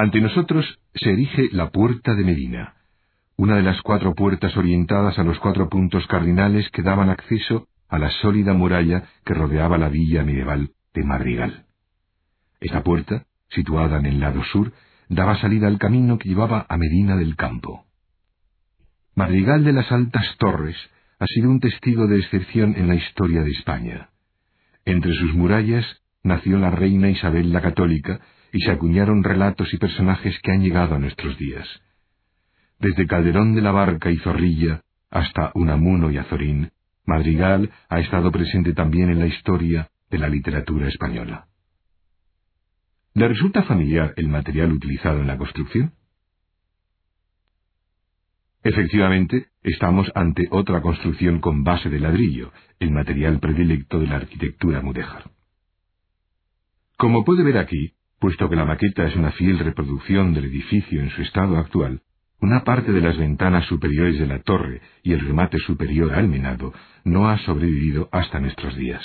Ante nosotros se erige la Puerta de Medina, una de las cuatro puertas orientadas a los cuatro puntos cardinales que daban acceso a la sólida muralla que rodeaba la villa medieval de Madrigal. Esta puerta, situada en el lado sur, daba salida al camino que llevaba a Medina del Campo. Madrigal de las Altas Torres ha sido un testigo de excepción en la historia de España. Entre sus murallas nació la reina Isabel la Católica y se acuñaron relatos y personajes que han llegado a nuestros días. Desde Calderón de la Barca y Zorrilla hasta Unamuno y Azorín, Madrigal ha estado presente también en la historia de la literatura española. ¿Le resulta familiar el material utilizado en la construcción? Efectivamente, estamos ante otra construcción con base de ladrillo, el material predilecto de la arquitectura mudéjar. Como puede ver aquí, puesto que la maqueta es una fiel reproducción del edificio en su estado actual, una parte de las ventanas superiores de la torre y el remate superior almenado no ha sobrevivido hasta nuestros días.